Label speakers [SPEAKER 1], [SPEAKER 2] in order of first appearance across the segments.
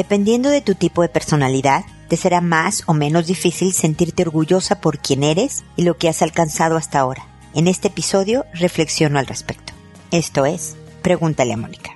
[SPEAKER 1] Dependiendo de tu tipo de personalidad, te será más o menos difícil sentirte orgullosa por quien eres y lo que has alcanzado hasta ahora. En este episodio reflexiono al respecto. Esto es, pregúntale a Mónica.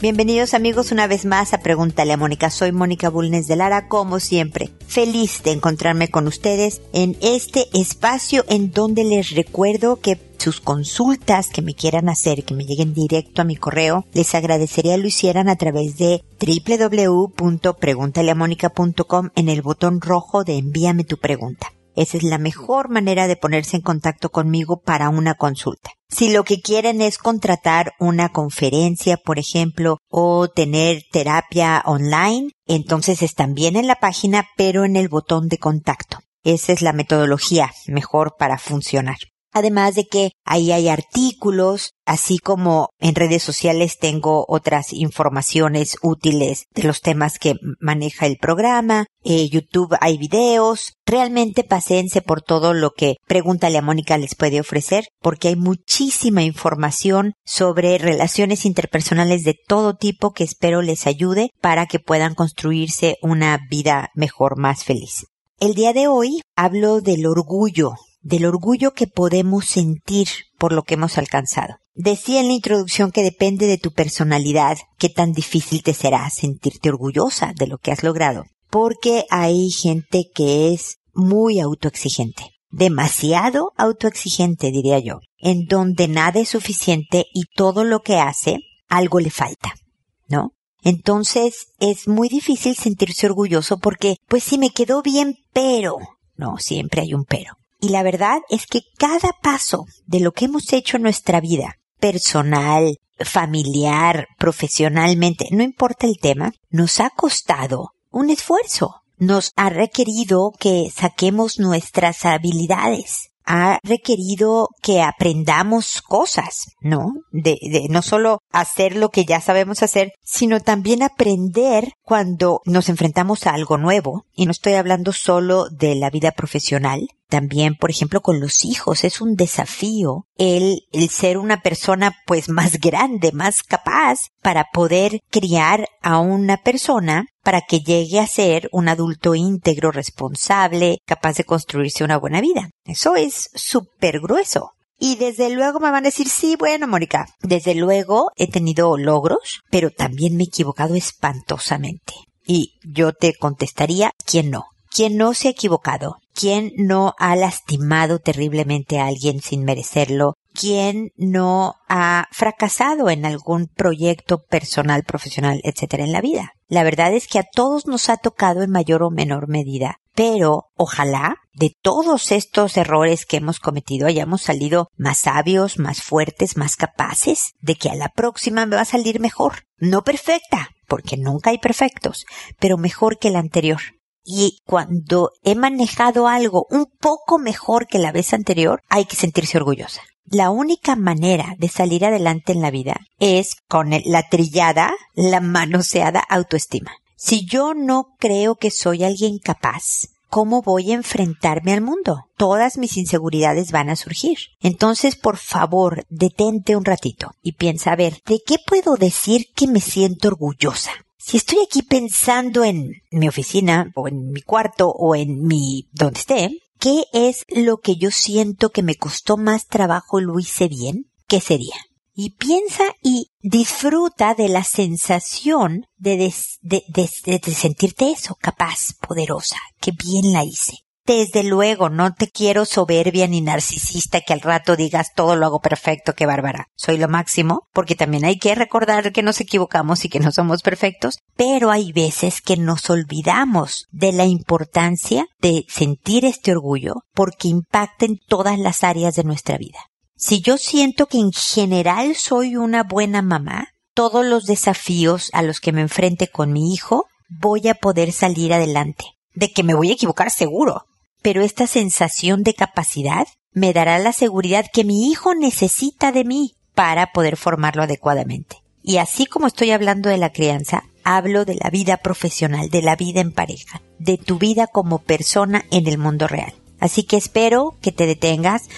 [SPEAKER 1] Bienvenidos amigos una vez más a Pregúntale a Mónica. Soy Mónica Bulnes de Lara, como siempre. Feliz de encontrarme con ustedes en este espacio en donde les recuerdo que sus consultas que me quieran hacer, que me lleguen directo a mi correo, les agradecería lo hicieran a través de www.preguntaleamónica.com en el botón rojo de envíame tu pregunta. Esa es la mejor manera de ponerse en contacto conmigo para una consulta. Si lo que quieren es contratar una conferencia, por ejemplo, o tener terapia online, entonces están bien en la página, pero en el botón de contacto. Esa es la metodología mejor para funcionar. Además de que ahí hay artículos, así como en redes sociales tengo otras informaciones útiles de los temas que maneja el programa, eh, YouTube hay videos, realmente paséense por todo lo que Pregúntale a Mónica les puede ofrecer, porque hay muchísima información sobre relaciones interpersonales de todo tipo que espero les ayude para que puedan construirse una vida mejor, más feliz. El día de hoy hablo del orgullo del orgullo que podemos sentir por lo que hemos alcanzado. Decía en la introducción que depende de tu personalidad qué tan difícil te será sentirte orgullosa de lo que has logrado, porque hay gente que es muy autoexigente, demasiado autoexigente diría yo, en donde nada es suficiente y todo lo que hace algo le falta, ¿no? Entonces es muy difícil sentirse orgulloso porque, pues sí me quedó bien, pero, no, siempre hay un pero. Y la verdad es que cada paso de lo que hemos hecho en nuestra vida, personal, familiar, profesionalmente, no importa el tema, nos ha costado un esfuerzo. Nos ha requerido que saquemos nuestras habilidades, ha requerido que aprendamos cosas, ¿no? De, de, no solo hacer lo que ya sabemos hacer, sino también aprender cuando nos enfrentamos a algo nuevo. Y no estoy hablando solo de la vida profesional, también, por ejemplo, con los hijos. Es un desafío el, el ser una persona pues más grande, más capaz para poder criar a una persona para que llegue a ser un adulto íntegro, responsable, capaz de construirse una buena vida. Eso es súper grueso. Y desde luego me van a decir, sí, bueno, Mónica, desde luego he tenido logros, pero también me he equivocado espantosamente. Y yo te contestaría, ¿quién no? ¿Quién no se ha equivocado? ¿Quién no ha lastimado terriblemente a alguien sin merecerlo? ¿Quién no ha fracasado en algún proyecto personal, profesional, etcétera en la vida? La verdad es que a todos nos ha tocado en mayor o menor medida, pero ojalá de todos estos errores que hemos cometido hayamos salido más sabios, más fuertes, más capaces de que a la próxima me va a salir mejor. No perfecta, porque nunca hay perfectos, pero mejor que la anterior y cuando he manejado algo un poco mejor que la vez anterior, hay que sentirse orgullosa. La única manera de salir adelante en la vida es con la trillada, la manoseada autoestima. Si yo no creo que soy alguien capaz, ¿cómo voy a enfrentarme al mundo? Todas mis inseguridades van a surgir. Entonces, por favor, detente un ratito y piensa a ver, ¿de qué puedo decir que me siento orgullosa? Si estoy aquí pensando en mi oficina o en mi cuarto o en mi donde esté, ¿qué es lo que yo siento que me costó más trabajo y lo hice bien? ¿Qué sería? Y piensa y disfruta de la sensación de, de, de sentirte eso, capaz, poderosa, que bien la hice. Desde luego, no te quiero soberbia ni narcisista que al rato digas todo lo hago perfecto, que bárbara. Soy lo máximo, porque también hay que recordar que nos equivocamos y que no somos perfectos, pero hay veces que nos olvidamos de la importancia de sentir este orgullo porque impacta en todas las áreas de nuestra vida. Si yo siento que en general soy una buena mamá, todos los desafíos a los que me enfrente con mi hijo, voy a poder salir adelante. De que me voy a equivocar seguro, pero esta sensación de capacidad me dará la seguridad que mi hijo necesita de mí para poder formarlo adecuadamente. Y así como estoy hablando de la crianza, hablo de la vida profesional, de la vida en pareja, de tu vida como persona en el mundo real. Así que espero que te detengas,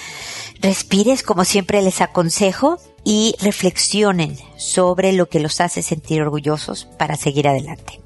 [SPEAKER 1] respires como siempre les aconsejo y reflexionen sobre lo que los hace sentir orgullosos para seguir adelante.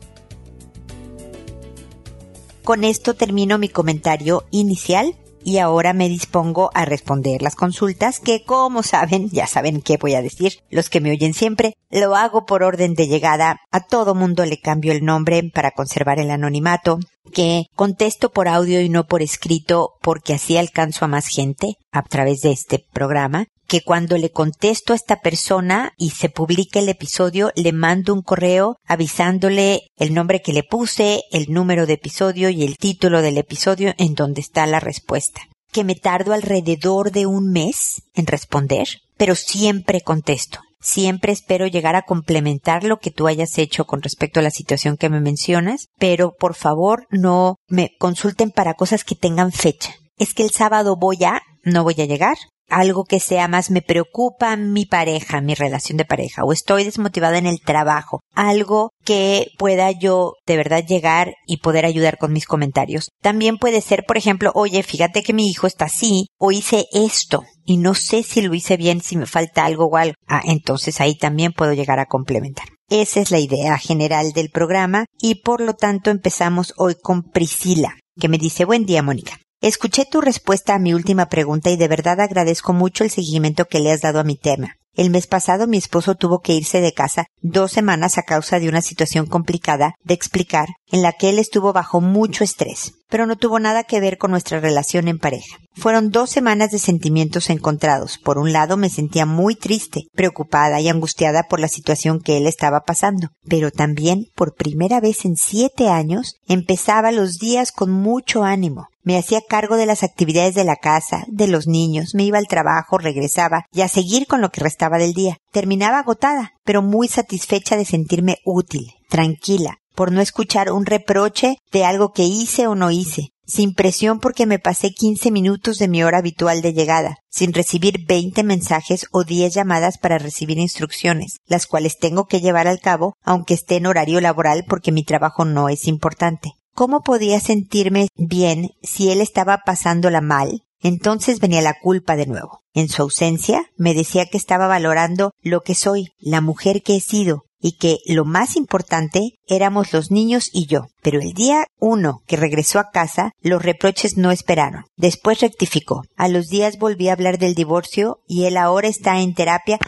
[SPEAKER 1] Con esto termino mi comentario inicial y ahora me dispongo a responder las consultas que, como saben, ya saben qué voy a decir, los que me oyen siempre, lo hago por orden de llegada, a todo mundo le cambio el nombre para conservar el anonimato, que contesto por audio y no por escrito porque así alcanzo a más gente a través de este programa, que cuando le contesto a esta persona y se publica el episodio, le mando un correo avisándole el nombre que le puse, el número de episodio y el título del episodio en donde está la respuesta. Que me tardo alrededor de un mes en responder, pero siempre contesto. Siempre espero llegar a complementar lo que tú hayas hecho con respecto a la situación que me mencionas, pero por favor no me consulten para cosas que tengan fecha. Es que el sábado voy a, no voy a llegar, algo que sea más me preocupa mi pareja, mi relación de pareja, o estoy desmotivada en el trabajo, algo que pueda yo de verdad llegar y poder ayudar con mis comentarios. También puede ser, por ejemplo, oye, fíjate que mi hijo está así, o hice esto, y no sé si lo hice bien, si me falta algo o algo. Ah, entonces ahí también puedo llegar a complementar. Esa es la idea general del programa y por lo tanto empezamos hoy con Priscila, que me dice, buen día, Mónica. Escuché tu respuesta a mi última pregunta y de verdad agradezco mucho el seguimiento que le has dado a mi tema. El mes pasado mi esposo tuvo que irse de casa dos semanas a causa de una situación complicada de explicar en la que él estuvo bajo mucho estrés, pero no tuvo nada que ver con nuestra relación en pareja. Fueron dos semanas de sentimientos encontrados. Por un lado me sentía muy triste, preocupada y angustiada por la situación que él estaba pasando, pero también por primera vez en siete años empezaba los días con mucho ánimo, me hacía cargo de las actividades de la casa, de los niños, me iba al trabajo, regresaba y a seguir con lo que restaba del día. Terminaba agotada, pero muy satisfecha de sentirme útil, tranquila, por no escuchar un reproche de algo que hice o no hice, sin presión porque me pasé 15 minutos de mi hora habitual de llegada, sin recibir 20 mensajes o 10 llamadas para recibir instrucciones, las cuales tengo que llevar al cabo aunque esté en horario laboral porque mi trabajo no es importante. ¿Cómo podía sentirme bien si él estaba pasándola mal? Entonces venía la culpa de nuevo. En su ausencia me decía que estaba valorando lo que soy, la mujer que he sido, y que lo más importante éramos los niños y yo. Pero el día uno que regresó a casa, los reproches no esperaron. Después rectificó. A los días volví a hablar del divorcio y él ahora está en terapia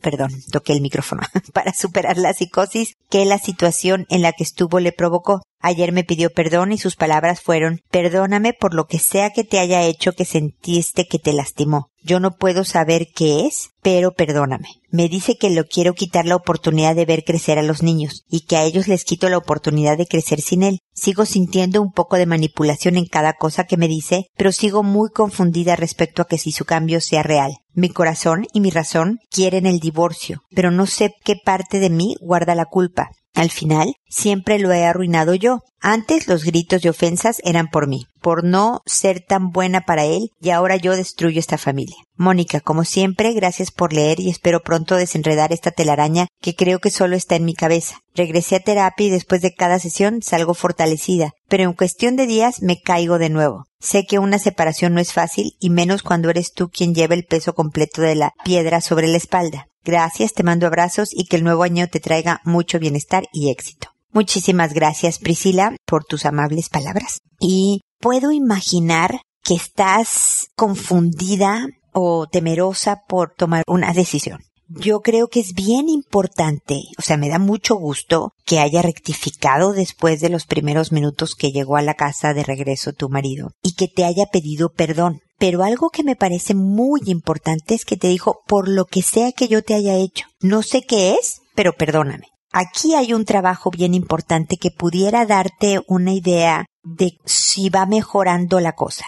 [SPEAKER 1] perdón, toqué el micrófono, para superar la psicosis que la situación en la que estuvo le provocó. Ayer me pidió perdón y sus palabras fueron Perdóname por lo que sea que te haya hecho que sentiste que te lastimó. Yo no puedo saber qué es, pero perdóname. Me dice que lo quiero quitar la oportunidad de ver crecer a los niños y que a ellos les quito la oportunidad de crecer sin él. Sigo sintiendo un poco de manipulación en cada cosa que me dice, pero sigo muy confundida respecto a que si su cambio sea real. Mi corazón y mi razón quieren el divorcio, pero no sé qué parte de mí guarda la culpa. Al final, siempre lo he arruinado yo. Antes los gritos y ofensas eran por mí, por no ser tan buena para él, y ahora yo destruyo esta familia. Mónica, como siempre, gracias por leer y espero pronto desenredar esta telaraña que creo que solo está en mi cabeza. Regresé a terapia y después de cada sesión salgo fortalecida, pero en cuestión de días me caigo de nuevo. Sé que una separación no es fácil y menos cuando eres tú quien lleva el peso completo de la piedra sobre la espalda. Gracias, te mando abrazos y que el nuevo año te traiga mucho bienestar y éxito. Muchísimas gracias, Priscila, por tus amables palabras. Y puedo imaginar que estás confundida o temerosa por tomar una decisión. Yo creo que es bien importante, o sea, me da mucho gusto que haya rectificado después de los primeros minutos que llegó a la casa de regreso tu marido y que te haya pedido perdón. Pero algo que me parece muy importante es que te dijo, por lo que sea que yo te haya hecho, no sé qué es, pero perdóname. Aquí hay un trabajo bien importante que pudiera darte una idea de si va mejorando la cosa.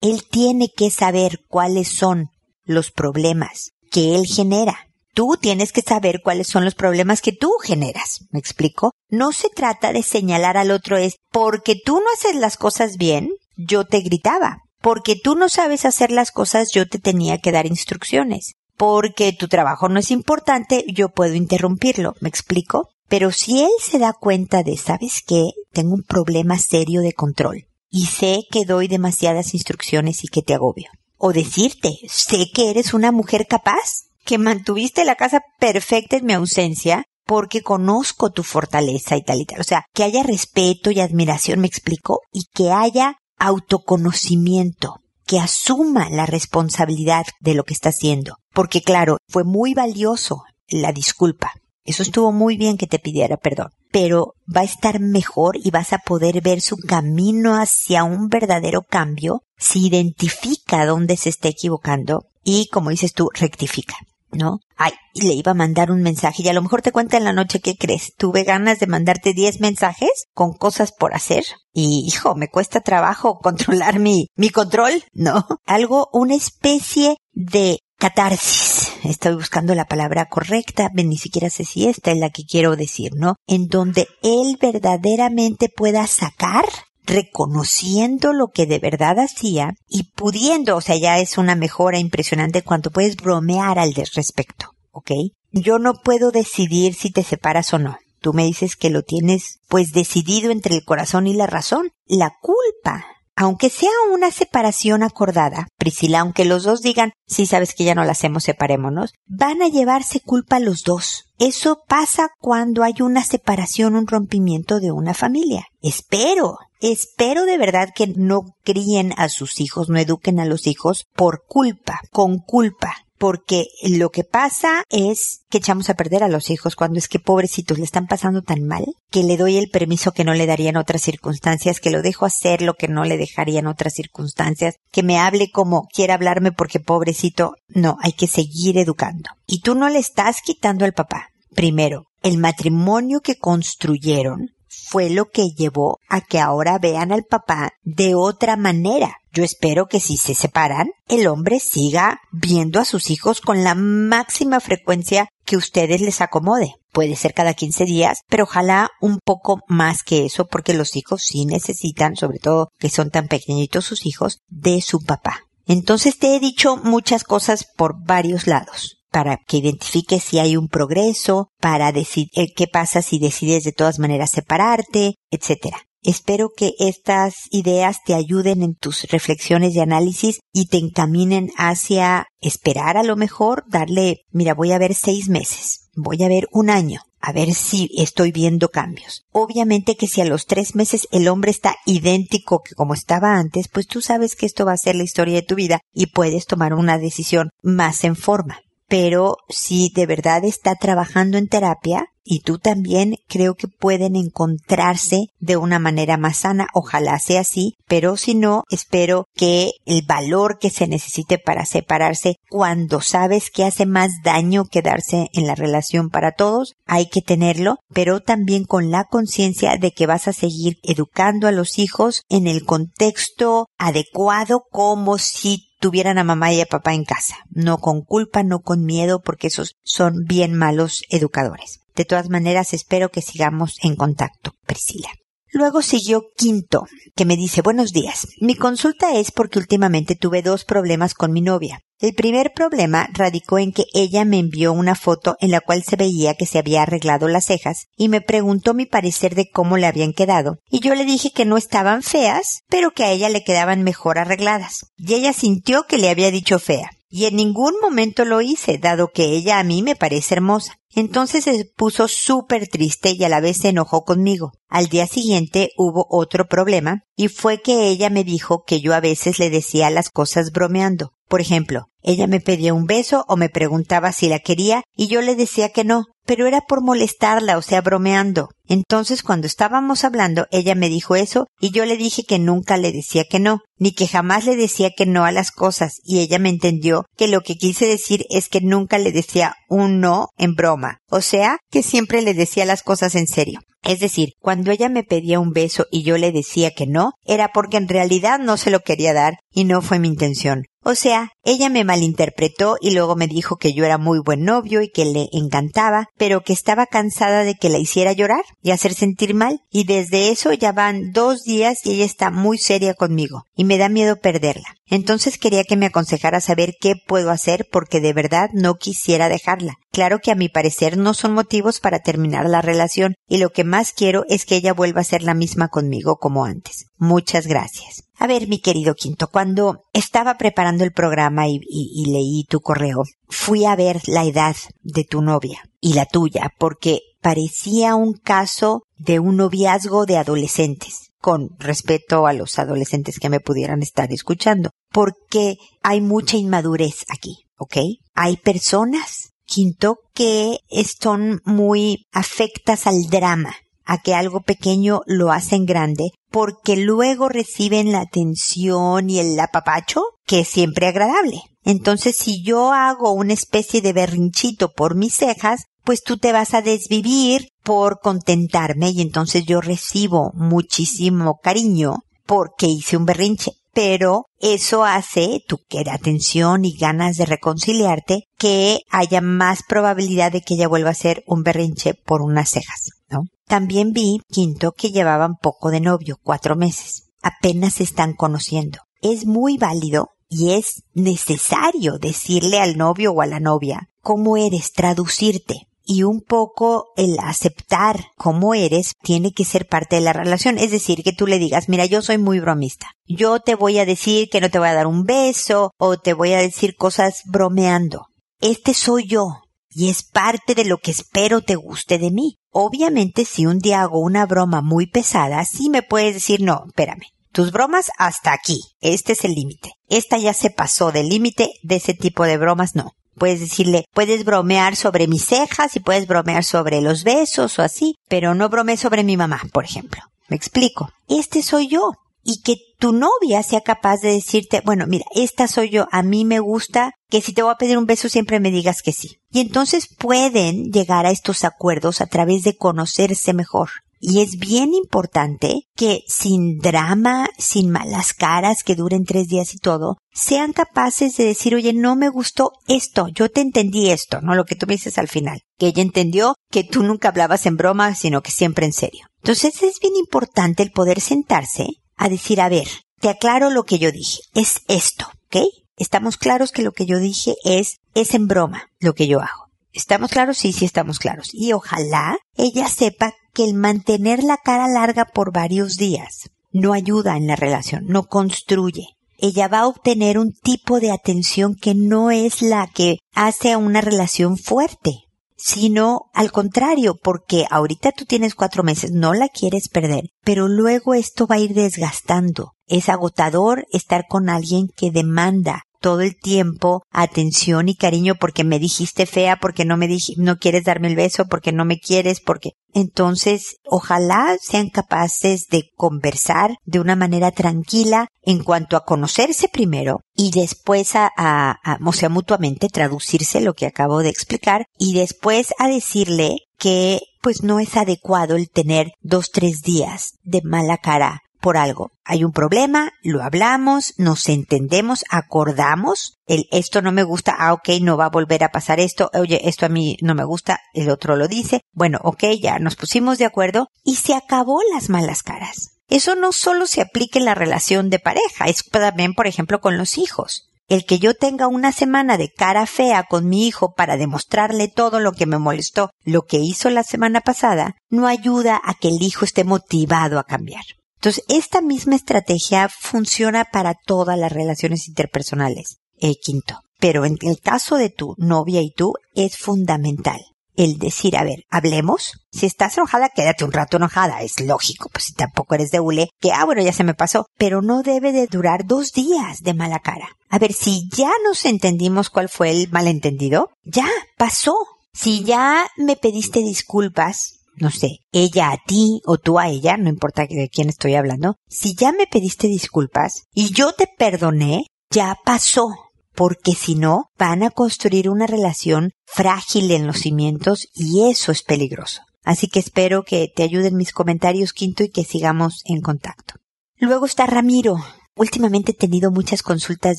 [SPEAKER 1] Él tiene que saber cuáles son los problemas que él genera. Tú tienes que saber cuáles son los problemas que tú generas. ¿Me explico? No se trata de señalar al otro es porque tú no haces las cosas bien, yo te gritaba porque tú no sabes hacer las cosas, yo te tenía que dar instrucciones. Porque tu trabajo no es importante, yo puedo interrumpirlo. ¿Me explico? Pero si él se da cuenta de, ¿sabes qué? Tengo un problema serio de control. y sé que doy demasiadas instrucciones y que te agobio. O decirte, sé que eres una mujer capaz, que mantuviste la casa perfecta en mi ausencia porque conozco tu fortaleza y tal y tal. O sea, que haya respeto y admiración, me explico, y que haya autoconocimiento, que asuma la responsabilidad de lo que está haciendo. Porque claro, fue muy valioso la disculpa. Eso estuvo muy bien que te pidiera perdón. Pero va a estar mejor y vas a poder ver su camino hacia un verdadero cambio si identifica dónde se está equivocando y, como dices tú, rectifica. ¿No? Ay, le iba a mandar un mensaje y a lo mejor te cuenta en la noche qué crees. Tuve ganas de mandarte 10 mensajes con cosas por hacer y, hijo, me cuesta trabajo controlar mi, mi control, ¿no? Algo, una especie de catarsis. Estoy buscando la palabra correcta, ni siquiera sé si esta es la que quiero decir, ¿no? En donde él verdaderamente pueda sacar reconociendo lo que de verdad hacía y pudiendo, o sea, ya es una mejora impresionante cuando puedes bromear al respecto, ¿ok? Yo no puedo decidir si te separas o no. Tú me dices que lo tienes pues decidido entre el corazón y la razón. La culpa aunque sea una separación acordada, Priscila, aunque los dos digan, sí sabes que ya no la hacemos, separémonos, van a llevarse culpa los dos. Eso pasa cuando hay una separación, un rompimiento de una familia. Espero, espero de verdad que no críen a sus hijos, no eduquen a los hijos por culpa, con culpa porque lo que pasa es que echamos a perder a los hijos cuando es que pobrecitos le están pasando tan mal que le doy el permiso que no le daría en otras circunstancias, que lo dejo hacer lo que no le dejaría en otras circunstancias, que me hable como quiera hablarme porque pobrecito, no, hay que seguir educando. Y tú no le estás quitando al papá. Primero, el matrimonio que construyeron fue lo que llevó a que ahora vean al papá de otra manera. Yo espero que si se separan, el hombre siga viendo a sus hijos con la máxima frecuencia que ustedes les acomode. Puede ser cada 15 días, pero ojalá un poco más que eso porque los hijos sí necesitan, sobre todo que son tan pequeñitos sus hijos, de su papá. Entonces te he dicho muchas cosas por varios lados para que identifiques si hay un progreso, para decidir eh, qué pasa si decides de todas maneras separarte, etcétera. Espero que estas ideas te ayuden en tus reflexiones y análisis y te encaminen hacia esperar a lo mejor, darle, mira, voy a ver seis meses, voy a ver un año, a ver si estoy viendo cambios. Obviamente que si a los tres meses el hombre está idéntico que como estaba antes, pues tú sabes que esto va a ser la historia de tu vida y puedes tomar una decisión más en forma pero si de verdad está trabajando en terapia, y tú también creo que pueden encontrarse de una manera más sana. Ojalá sea así, pero si no, espero que el valor que se necesite para separarse cuando sabes que hace más daño quedarse en la relación para todos, hay que tenerlo, pero también con la conciencia de que vas a seguir educando a los hijos en el contexto adecuado como si tuvieran a mamá y a papá en casa, no con culpa, no con miedo, porque esos son bien malos educadores. De todas maneras, espero que sigamos en contacto, Priscila. Luego siguió Quinto, que me dice buenos días. Mi consulta es porque últimamente tuve dos problemas con mi novia. El primer problema radicó en que ella me envió una foto en la cual se veía que se había arreglado las cejas y me preguntó mi parecer de cómo le habían quedado. Y yo le dije que no estaban feas, pero que a ella le quedaban mejor arregladas. Y ella sintió que le había dicho fea. Y en ningún momento lo hice, dado que ella a mí me parece hermosa. Entonces se puso súper triste y a la vez se enojó conmigo. Al día siguiente hubo otro problema y fue que ella me dijo que yo a veces le decía las cosas bromeando. Por ejemplo, ella me pedía un beso o me preguntaba si la quería y yo le decía que no, pero era por molestarla, o sea, bromeando. Entonces, cuando estábamos hablando, ella me dijo eso y yo le dije que nunca le decía que no, ni que jamás le decía que no a las cosas, y ella me entendió que lo que quise decir es que nunca le decía un no en broma, o sea, que siempre le decía las cosas en serio. Es decir, cuando ella me pedía un beso y yo le decía que no, era porque en realidad no se lo quería dar y no fue mi intención. O sea, ella me malinterpretó y luego me dijo que yo era muy buen novio y que le encantaba, pero que estaba cansada de que la hiciera llorar y hacer sentir mal. Y desde eso ya van dos días y ella está muy seria conmigo y me da miedo perderla. Entonces quería que me aconsejara saber qué puedo hacer porque de verdad no quisiera dejarla. Claro que a mi parecer no son motivos para terminar la relación y lo que más quiero es que ella vuelva a ser la misma conmigo como antes. Muchas gracias. A ver, mi querido Quinto, cuando estaba preparando el programa y, leí tu correo, fui a ver la edad de tu novia y la tuya, porque parecía un caso de un noviazgo de adolescentes, con respeto a los adolescentes que me pudieran estar escuchando, porque hay mucha inmadurez aquí, ¿ok? Hay personas, quinto, que son muy afectas al drama, a que algo pequeño lo hacen grande, porque luego reciben la atención y el apapacho, que es siempre agradable. Entonces, si yo hago una especie de berrinchito por mis cejas, pues tú te vas a desvivir por contentarme y entonces yo recibo muchísimo cariño porque hice un berrinche pero eso hace, tú que atención y ganas de reconciliarte, que haya más probabilidad de que ella vuelva a ser un berrinche por unas cejas, ¿no? También vi, quinto, que llevaban poco de novio, cuatro meses. Apenas se están conociendo. Es muy válido y es necesario decirle al novio o a la novia cómo eres, traducirte y un poco el aceptar cómo eres tiene que ser parte de la relación. Es decir, que tú le digas, mira, yo soy muy bromista. Yo te voy a decir que no te voy a dar un beso o te voy a decir cosas bromeando. Este soy yo y es parte de lo que espero te guste de mí. Obviamente, si un día hago una broma muy pesada, sí me puedes decir, no, espérame. Tus bromas hasta aquí. Este es el límite. Esta ya se pasó del límite de ese tipo de bromas, no. Puedes decirle, puedes bromear sobre mis cejas y puedes bromear sobre los besos o así, pero no bromees sobre mi mamá, por ejemplo. Me explico. Este soy yo. Y que tu novia sea capaz de decirte, bueno, mira, esta soy yo, a mí me gusta que si te voy a pedir un beso siempre me digas que sí. Y entonces pueden llegar a estos acuerdos a través de conocerse mejor. Y es bien importante que sin drama, sin malas caras que duren tres días y todo, sean capaces de decir, oye, no me gustó esto, yo te entendí esto, no lo que tú me dices al final, que ella entendió que tú nunca hablabas en broma, sino que siempre en serio. Entonces es bien importante el poder sentarse a decir, a ver, te aclaro lo que yo dije, es esto, ¿ok? Estamos claros que lo que yo dije es, es en broma lo que yo hago. ¿Estamos claros? Sí, sí estamos claros. Y ojalá ella sepa que el mantener la cara larga por varios días no ayuda en la relación, no construye. Ella va a obtener un tipo de atención que no es la que hace a una relación fuerte, sino al contrario, porque ahorita tú tienes cuatro meses, no la quieres perder, pero luego esto va a ir desgastando. Es agotador estar con alguien que demanda todo el tiempo atención y cariño porque me dijiste fea, porque no me dije, no quieres darme el beso, porque no me quieres, porque entonces ojalá sean capaces de conversar de una manera tranquila en cuanto a conocerse primero y después a, a, o sea, mutuamente traducirse lo que acabo de explicar y después a decirle que pues no es adecuado el tener dos, tres días de mala cara por algo. Hay un problema, lo hablamos, nos entendemos, acordamos, el esto no me gusta, ah, ok, no va a volver a pasar esto, oye, esto a mí no me gusta, el otro lo dice, bueno, ok, ya nos pusimos de acuerdo y se acabó las malas caras. Eso no solo se aplica en la relación de pareja, es también, por ejemplo, con los hijos. El que yo tenga una semana de cara fea con mi hijo para demostrarle todo lo que me molestó, lo que hizo la semana pasada, no ayuda a que el hijo esté motivado a cambiar. Entonces, esta misma estrategia funciona para todas las relaciones interpersonales. Quinto. Pero en el caso de tu novia y tú es fundamental el decir, a ver, hablemos. Si estás enojada, quédate un rato enojada. Es lógico, pues si tampoco eres de hule, que, ah, bueno, ya se me pasó. Pero no debe de durar dos días de mala cara. A ver, si ya nos entendimos cuál fue el malentendido, ya pasó. Si ya me pediste disculpas, no sé, ella a ti o tú a ella, no importa de quién estoy hablando, si ya me pediste disculpas y yo te perdoné, ya pasó, porque si no, van a construir una relación frágil en los cimientos y eso es peligroso. Así que espero que te ayuden mis comentarios, Quinto, y que sigamos en contacto. Luego está Ramiro. últimamente he tenido muchas consultas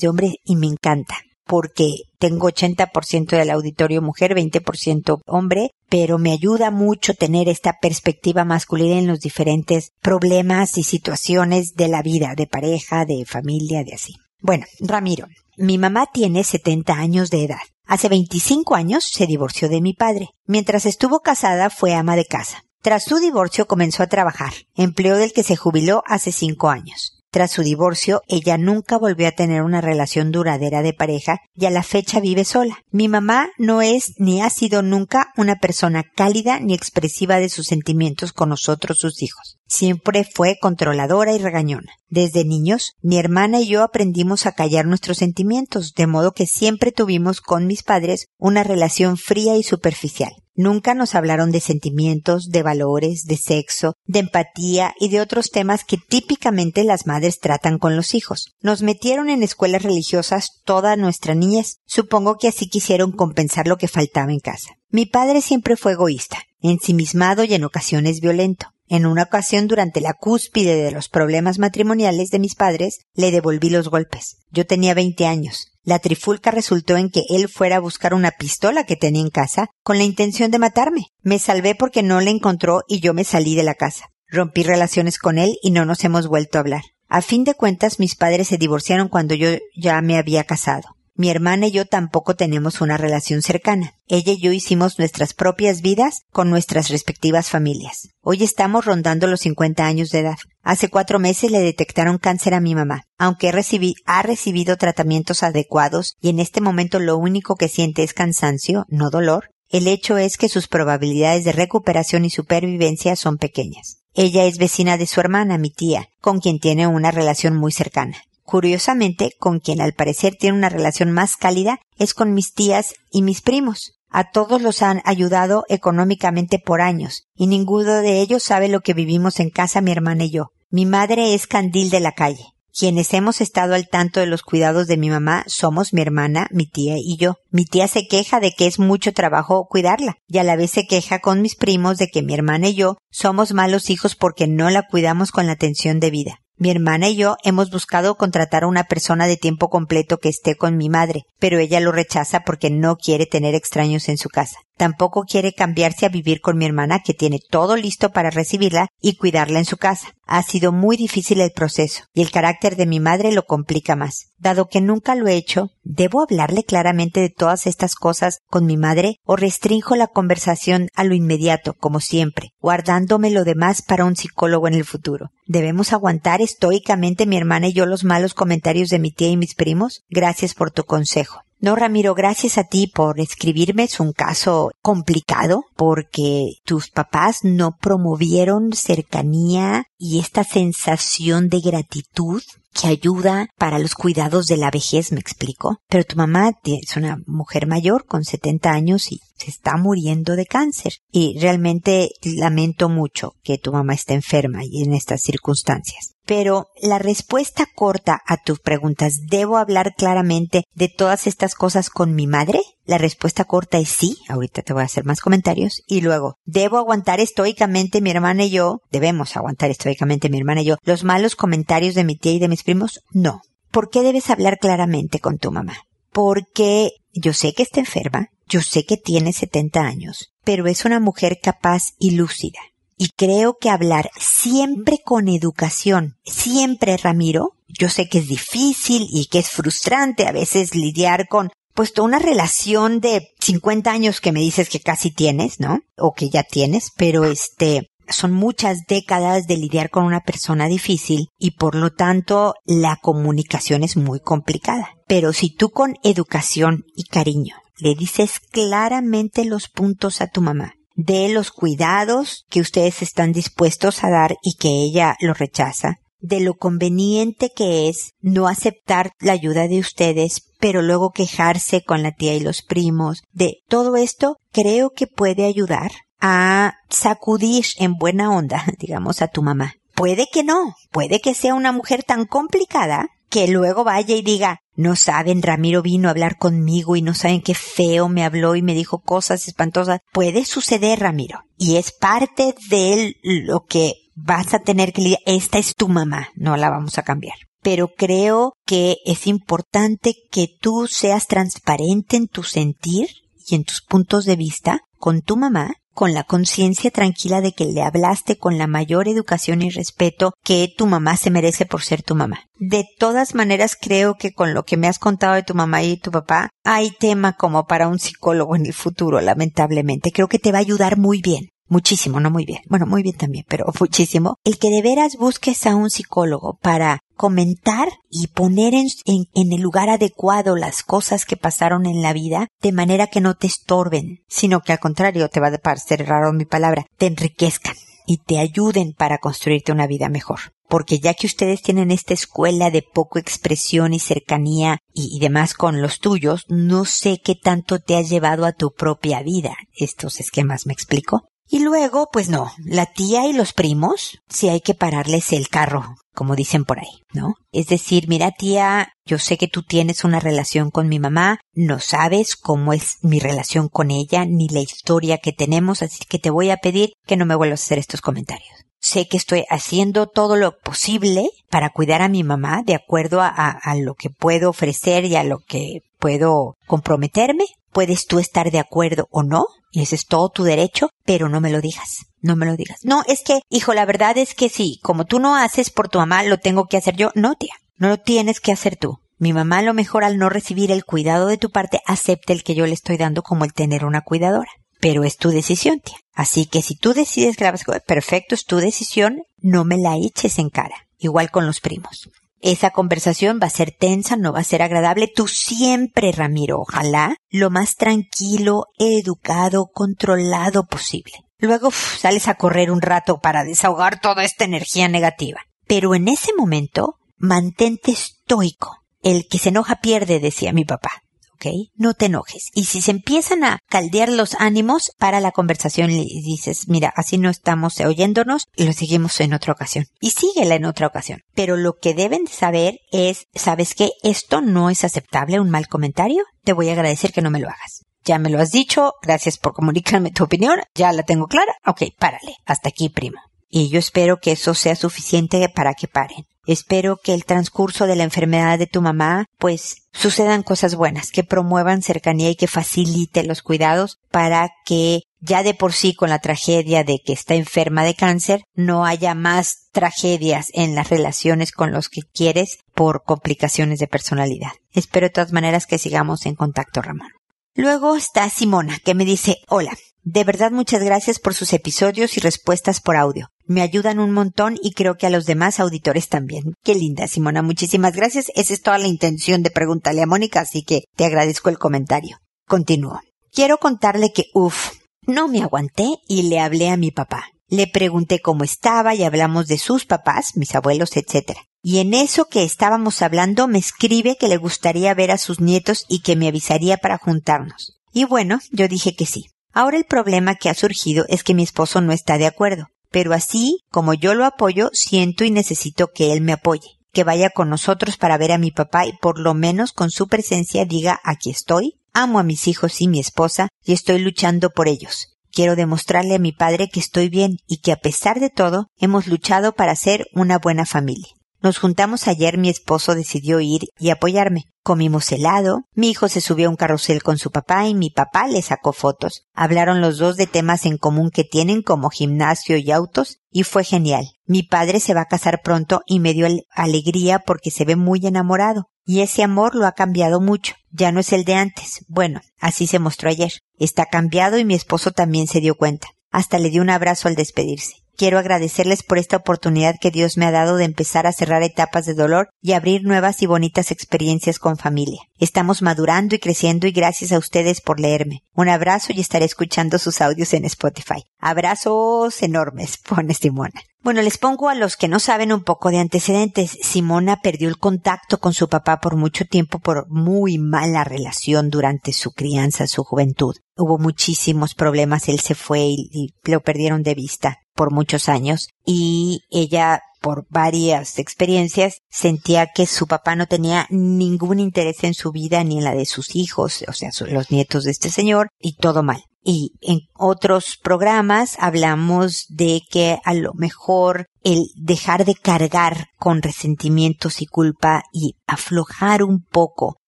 [SPEAKER 1] de hombres y me encanta porque tengo 80% del auditorio mujer, 20% hombre, pero me ayuda mucho tener esta perspectiva masculina en los diferentes problemas y situaciones de la vida, de pareja, de familia, de así. Bueno, Ramiro, mi mamá tiene 70 años de edad. Hace 25 años se divorció de mi padre. Mientras estuvo casada fue ama de casa. Tras su divorcio comenzó a trabajar, empleo del que se jubiló hace cinco años. Tras su divorcio, ella nunca volvió a tener una relación duradera de pareja y a la fecha vive sola. Mi mamá no es ni ha sido nunca una persona cálida ni expresiva de sus sentimientos con nosotros sus hijos. Siempre fue controladora y regañona. Desde niños, mi hermana y yo aprendimos a callar nuestros sentimientos, de modo que siempre tuvimos con mis padres una relación fría y superficial. Nunca nos hablaron de sentimientos, de valores, de sexo, de empatía y de otros temas que típicamente las madres tratan con los hijos. Nos metieron en escuelas religiosas toda nuestra niñez. Supongo que así quisieron compensar lo que faltaba en casa. Mi padre siempre fue egoísta, ensimismado y en ocasiones violento. En una ocasión, durante la cúspide de los problemas matrimoniales de mis padres, le devolví los golpes. Yo tenía veinte años. La trifulca resultó en que él fuera a buscar una pistola que tenía en casa con la intención de matarme. Me salvé porque no la encontró y yo me salí de la casa. Rompí relaciones con él y no nos hemos vuelto a hablar. A fin de cuentas, mis padres se divorciaron cuando yo ya me había casado. Mi hermana y yo tampoco tenemos una relación cercana. Ella y yo hicimos nuestras propias vidas con nuestras respectivas familias. Hoy estamos rondando los 50 años de edad. Hace cuatro meses le detectaron cáncer a mi mamá. Aunque ha recibido tratamientos adecuados y en este momento lo único que siente es cansancio, no dolor, el hecho es que sus probabilidades de recuperación y supervivencia son pequeñas. Ella es vecina de su hermana, mi tía, con quien tiene una relación muy cercana. Curiosamente, con quien al parecer tiene una relación más cálida es con mis tías y mis primos. A todos los han ayudado económicamente por años, y ninguno de ellos sabe lo que vivimos en casa mi hermana y yo. Mi madre es candil de la calle. Quienes hemos estado al tanto de los cuidados de mi mamá somos mi hermana, mi tía y yo. Mi tía se queja de que es mucho trabajo cuidarla, y a la vez se queja con mis primos de que mi hermana y yo somos malos hijos porque no la cuidamos con la atención debida. Mi hermana y yo hemos buscado contratar a una persona de tiempo completo que esté con mi madre, pero ella lo rechaza porque no quiere tener extraños en su casa. Tampoco quiere cambiarse a vivir con mi hermana que tiene todo listo para recibirla y cuidarla en su casa. Ha sido muy difícil el proceso y el carácter de mi madre lo complica más. Dado que nunca lo he hecho, ¿debo hablarle claramente de todas estas cosas con mi madre o restrinjo la conversación a lo inmediato, como siempre, guardándome lo demás para un psicólogo en el futuro? ¿Debemos aguantar estoicamente mi hermana y yo los malos comentarios de mi tía y mis primos? Gracias por tu consejo. No, Ramiro, gracias a ti por escribirme. Es un caso complicado porque tus papás no promovieron cercanía y esta sensación de gratitud que ayuda para los cuidados de la vejez, me explico. Pero tu mamá es una mujer mayor con 70 años y se está muriendo de cáncer. Y realmente lamento mucho que tu mamá esté enferma y en estas circunstancias. Pero la respuesta corta a tus preguntas, ¿debo hablar claramente de todas estas cosas con mi madre? La respuesta corta es sí, ahorita te voy a hacer más comentarios, y luego, ¿debo aguantar estoicamente mi hermana y yo? ¿Debemos aguantar estoicamente mi hermana y yo los malos comentarios de mi tía y de mis primos? No. ¿Por qué debes hablar claramente con tu mamá? Porque yo sé que está enferma, yo sé que tiene 70 años, pero es una mujer capaz y lúcida. Y creo que hablar siempre con educación, siempre Ramiro, yo sé que es difícil y que es frustrante a veces lidiar con pues una relación de 50 años que me dices que casi tienes, ¿no? O que ya tienes, pero este, son muchas décadas de lidiar con una persona difícil y por lo tanto la comunicación es muy complicada. Pero si tú con educación y cariño le dices claramente los puntos a tu mamá, de los cuidados que ustedes están dispuestos a dar y que ella lo rechaza, de lo conveniente que es no aceptar la ayuda de ustedes, pero luego quejarse con la tía y los primos, de todo esto creo que puede ayudar a sacudir en buena onda, digamos, a tu mamá. Puede que no, puede que sea una mujer tan complicada que luego vaya y diga, no saben, Ramiro vino a hablar conmigo y no saben qué feo me habló y me dijo cosas espantosas. Puede suceder, Ramiro. Y es parte de lo que vas a tener que lidiar. Esta es tu mamá, no la vamos a cambiar. pero creo que es importante que tú seas transparente en tu sentir y en tus puntos de vista con tu mamá con la conciencia tranquila de que le hablaste con la mayor educación y respeto que tu mamá se merece por ser tu mamá. De todas maneras, creo que con lo que me has contado de tu mamá y tu papá, hay tema como para un psicólogo en el futuro, lamentablemente. Creo que te va a ayudar muy bien muchísimo, no muy bien, bueno, muy bien también, pero muchísimo, el que de veras busques a un psicólogo para comentar y poner en, en, el lugar adecuado las cosas que pasaron en la vida de manera que no te estorben, sino que al contrario, te va a parecer raro mi palabra, te enriquezcan y te ayuden para construirte una vida mejor. Porque ya que ustedes tienen esta escuela de poco expresión y cercanía y, y demás con los tuyos, no sé qué tanto te has llevado a tu propia vida. Estos esquemas, ¿me explico? Y luego, pues no, la tía y los primos, sí hay que pararles el carro, como dicen por ahí, ¿no? Es decir, mira tía, yo sé que tú tienes una relación con mi mamá, no sabes cómo es mi relación con ella, ni la historia que tenemos, así que te voy a pedir que no me vuelvas a hacer estos comentarios. Sé que estoy haciendo todo lo posible para cuidar a mi mamá de acuerdo a, a lo que puedo ofrecer y a lo que puedo comprometerme. Puedes tú estar de acuerdo o no, y ese es todo tu derecho, pero no me lo digas. No me lo digas. No, es que, hijo, la verdad es que sí, como tú no haces por tu mamá, lo tengo que hacer yo. No, tía, no lo tienes que hacer tú. Mi mamá a lo mejor al no recibir el cuidado de tu parte acepta el que yo le estoy dando como el tener una cuidadora. Pero es tu decisión, tía. Así que si tú decides que la vas a perfecto, es tu decisión, no me la eches en cara. Igual con los primos. Esa conversación va a ser tensa, no va a ser agradable. Tú siempre, Ramiro, ojalá, lo más tranquilo, educado, controlado posible. Luego sales a correr un rato para desahogar toda esta energía negativa. Pero en ese momento, mantente estoico. El que se enoja pierde, decía mi papá. ¿Ok? No te enojes. Y si se empiezan a caldear los ánimos, para la conversación y dices, mira, así no estamos oyéndonos, lo seguimos en otra ocasión. Y síguela en otra ocasión. Pero lo que deben saber es, ¿sabes qué? Esto no es aceptable, un mal comentario. Te voy a agradecer que no me lo hagas. Ya me lo has dicho, gracias por comunicarme tu opinión, ya la tengo clara. Ok, párale. Hasta aquí, primo. Y yo espero que eso sea suficiente para que paren. Espero que el transcurso de la enfermedad de tu mamá, pues, sucedan cosas buenas, que promuevan cercanía y que facilite los cuidados para que ya de por sí con la tragedia de que está enferma de cáncer, no haya más tragedias en las relaciones con los que quieres por complicaciones de personalidad. Espero de todas maneras que sigamos en contacto, Ramón. Luego está Simona, que me dice, hola, de verdad muchas gracias por sus episodios y respuestas por audio me ayudan un montón y creo que a los demás auditores también. Qué linda, Simona. Muchísimas gracias. Esa es toda la intención de preguntarle a Mónica, así que te agradezco el comentario. Continúo. Quiero contarle que, uff, no me aguanté y le hablé a mi papá. Le pregunté cómo estaba y hablamos de sus papás, mis abuelos, etc. Y en eso que estábamos hablando me escribe que le gustaría ver a sus nietos y que me avisaría para juntarnos. Y bueno, yo dije que sí. Ahora el problema que ha surgido es que mi esposo no está de acuerdo pero así como yo lo apoyo, siento y necesito que él me apoye, que vaya con nosotros para ver a mi papá y por lo menos con su presencia diga aquí estoy, amo a mis hijos y mi esposa y estoy luchando por ellos. Quiero demostrarle a mi padre que estoy bien y que a pesar de todo hemos luchado para ser una buena familia. Nos juntamos ayer, mi esposo decidió ir y apoyarme. Comimos helado, mi hijo se subió a un carrusel con su papá y mi papá le sacó fotos. Hablaron los dos de temas en común que tienen como gimnasio y autos y fue genial. Mi padre se va a casar pronto y me dio alegría porque se ve muy enamorado. Y ese amor lo ha cambiado mucho. Ya no es el de antes. Bueno, así se mostró ayer. Está cambiado y mi esposo también se dio cuenta. Hasta le dio un abrazo al despedirse. Quiero agradecerles por esta oportunidad que Dios me ha dado de empezar a cerrar etapas de dolor y abrir nuevas y bonitas experiencias con familia. Estamos madurando y creciendo y gracias a ustedes por leerme. Un abrazo y estaré escuchando sus audios en Spotify. Abrazos enormes, pone Simona. Bueno, les pongo a los que no saben un poco de antecedentes. Simona perdió el contacto con su papá por mucho tiempo por muy mala relación durante su crianza, su juventud. Hubo muchísimos problemas, él se fue y, y lo perdieron de vista por muchos años y ella por varias experiencias sentía que su papá no tenía ningún interés en su vida ni en la de sus hijos, o sea, los nietos de este señor, y todo mal. Y en otros programas hablamos de que a lo mejor el dejar de cargar con resentimientos y culpa y aflojar un poco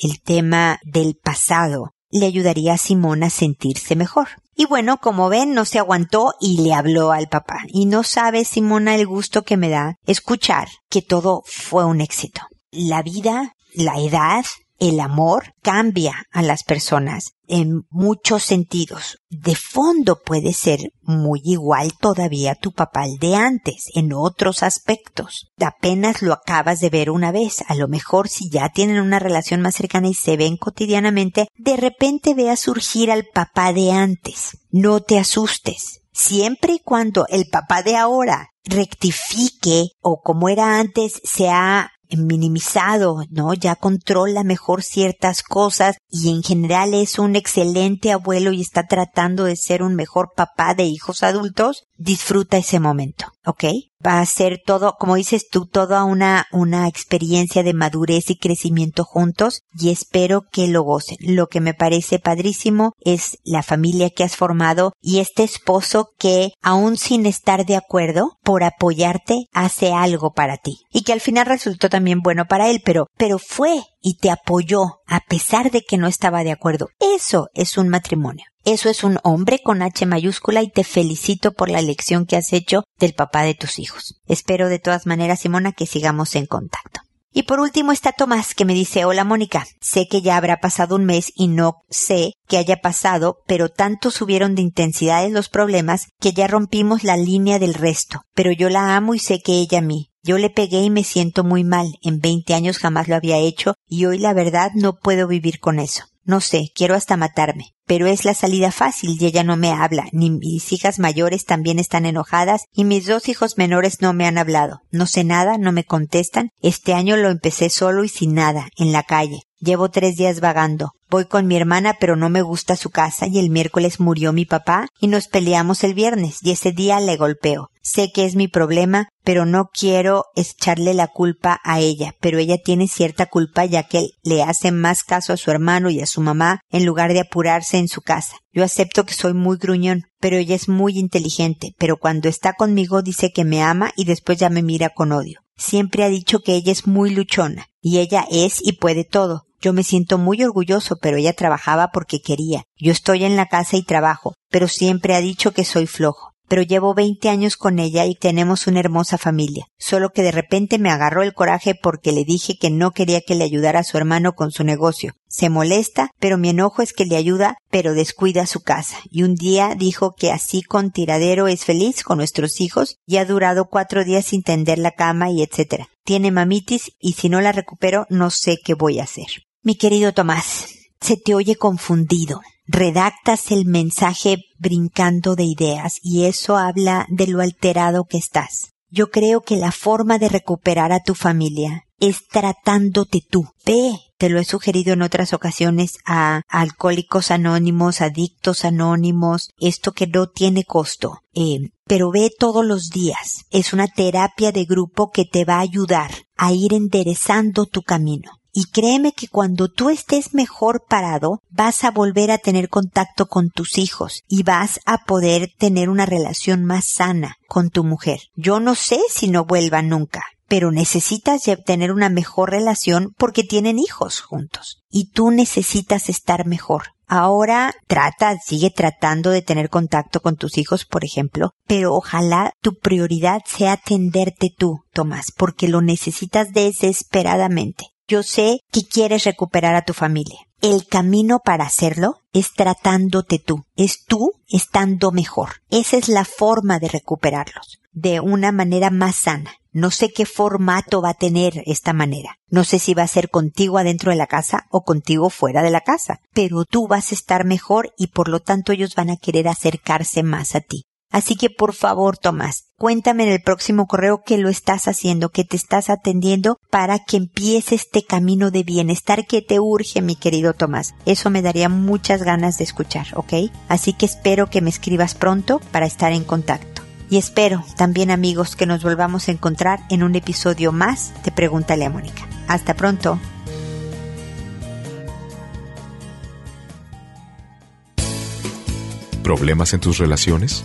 [SPEAKER 1] el tema del pasado le ayudaría a Simón a sentirse mejor. Y bueno, como ven, no se aguantó y le habló al papá. Y no sabe Simona el gusto que me da escuchar que todo fue un éxito. La vida, la edad, el amor cambia a las personas en muchos sentidos. De fondo puede ser muy igual todavía tu papá el de antes, en otros aspectos. Apenas lo acabas de ver una vez. A lo mejor si ya tienen una relación más cercana y se ven cotidianamente, de repente ve a surgir al papá de antes. No te asustes. Siempre y cuando el papá de ahora rectifique o como era antes sea minimizado, ¿no? Ya controla mejor ciertas cosas y en general es un excelente abuelo y está tratando de ser un mejor papá de hijos adultos, disfruta ese momento, ¿ok? Va a ser todo, como dices tú, toda una, una experiencia de madurez y crecimiento juntos y espero que lo gocen. Lo que me parece padrísimo es la familia que has formado y este esposo que, aún sin estar de acuerdo, por apoyarte, hace algo para ti. Y que al final resultó también bueno para él, pero, pero fue y te apoyó a pesar de que no estaba de acuerdo. Eso es un matrimonio. Eso es un hombre con H mayúscula y te felicito por la elección que has hecho del papá de tus hijos. Espero de todas maneras, Simona, que sigamos en contacto. Y por último está Tomás que me dice, hola Mónica, sé que ya habrá pasado un mes y no sé qué haya pasado, pero tanto subieron de intensidades los problemas que ya rompimos la línea del resto, pero yo la amo y sé que ella a mí. Yo le pegué y me siento muy mal, en 20 años jamás lo había hecho y hoy la verdad no puedo vivir con eso. No sé, quiero hasta matarme. Pero es la salida fácil y ella no me habla, ni mis hijas mayores también están enojadas y mis dos hijos menores no me han hablado. No sé nada, no me contestan. Este año lo empecé solo y sin nada, en la calle. Llevo tres días vagando. Voy con mi hermana pero no me gusta su casa y el miércoles murió mi papá y nos peleamos el viernes y ese día le golpeo. Sé que es mi problema, pero no quiero echarle la culpa a ella, pero ella tiene cierta culpa ya que le hace más caso a su hermano y a su mamá en lugar de apurarse en su casa. Yo acepto que soy muy gruñón, pero ella es muy inteligente, pero cuando está conmigo dice que me ama y después ya me mira con odio. Siempre ha dicho que ella es muy luchona, y ella es y puede todo. Yo me siento muy orgulloso, pero ella trabajaba porque quería. Yo estoy en la casa y trabajo, pero siempre ha dicho que soy flojo pero llevo veinte años con ella y tenemos una hermosa familia. Solo que de repente me agarró el coraje porque le dije que no quería que le ayudara a su hermano con su negocio. Se molesta, pero mi enojo es que le ayuda, pero descuida su casa. Y un día dijo que así con tiradero es feliz con nuestros hijos y ha durado cuatro días sin tender la cama y etcétera. Tiene mamitis y si no la recupero no sé qué voy a hacer. Mi querido Tomás, se te oye confundido. Redactas el mensaje brincando de ideas y eso habla de lo alterado que estás. Yo creo que la forma de recuperar a tu familia es tratándote tú. Ve, te lo he sugerido en otras ocasiones a alcohólicos anónimos, adictos anónimos, esto que no tiene costo. Eh, pero ve todos los días. Es una terapia de grupo que te va a ayudar a ir enderezando tu camino. Y créeme que cuando tú estés mejor parado, vas a volver a tener contacto con tus hijos y vas a poder tener una relación más sana con tu mujer. Yo no sé si no vuelvan nunca, pero necesitas tener una mejor relación porque tienen hijos juntos. Y tú necesitas estar mejor. Ahora trata, sigue tratando de tener contacto con tus hijos, por ejemplo, pero ojalá tu prioridad sea atenderte tú, Tomás, porque lo necesitas desesperadamente. Yo sé que quieres recuperar a tu familia. El camino para hacerlo es tratándote tú, es tú estando mejor. Esa es la forma de recuperarlos, de una manera más sana. No sé qué formato va a tener esta manera. No sé si va a ser contigo adentro de la casa o contigo fuera de la casa, pero tú vas a estar mejor y por lo tanto ellos van a querer acercarse más a ti. Así que por favor, Tomás, cuéntame en el próximo correo que lo estás haciendo, que te estás atendiendo para que empiece este camino de bienestar que te urge, mi querido Tomás. Eso me daría muchas ganas de escuchar, ¿ok? Así que espero que me escribas pronto para estar en contacto. Y espero también amigos que nos volvamos a encontrar en un episodio más de Pregúntale a Mónica. Hasta pronto.
[SPEAKER 2] ¿Problemas en tus relaciones?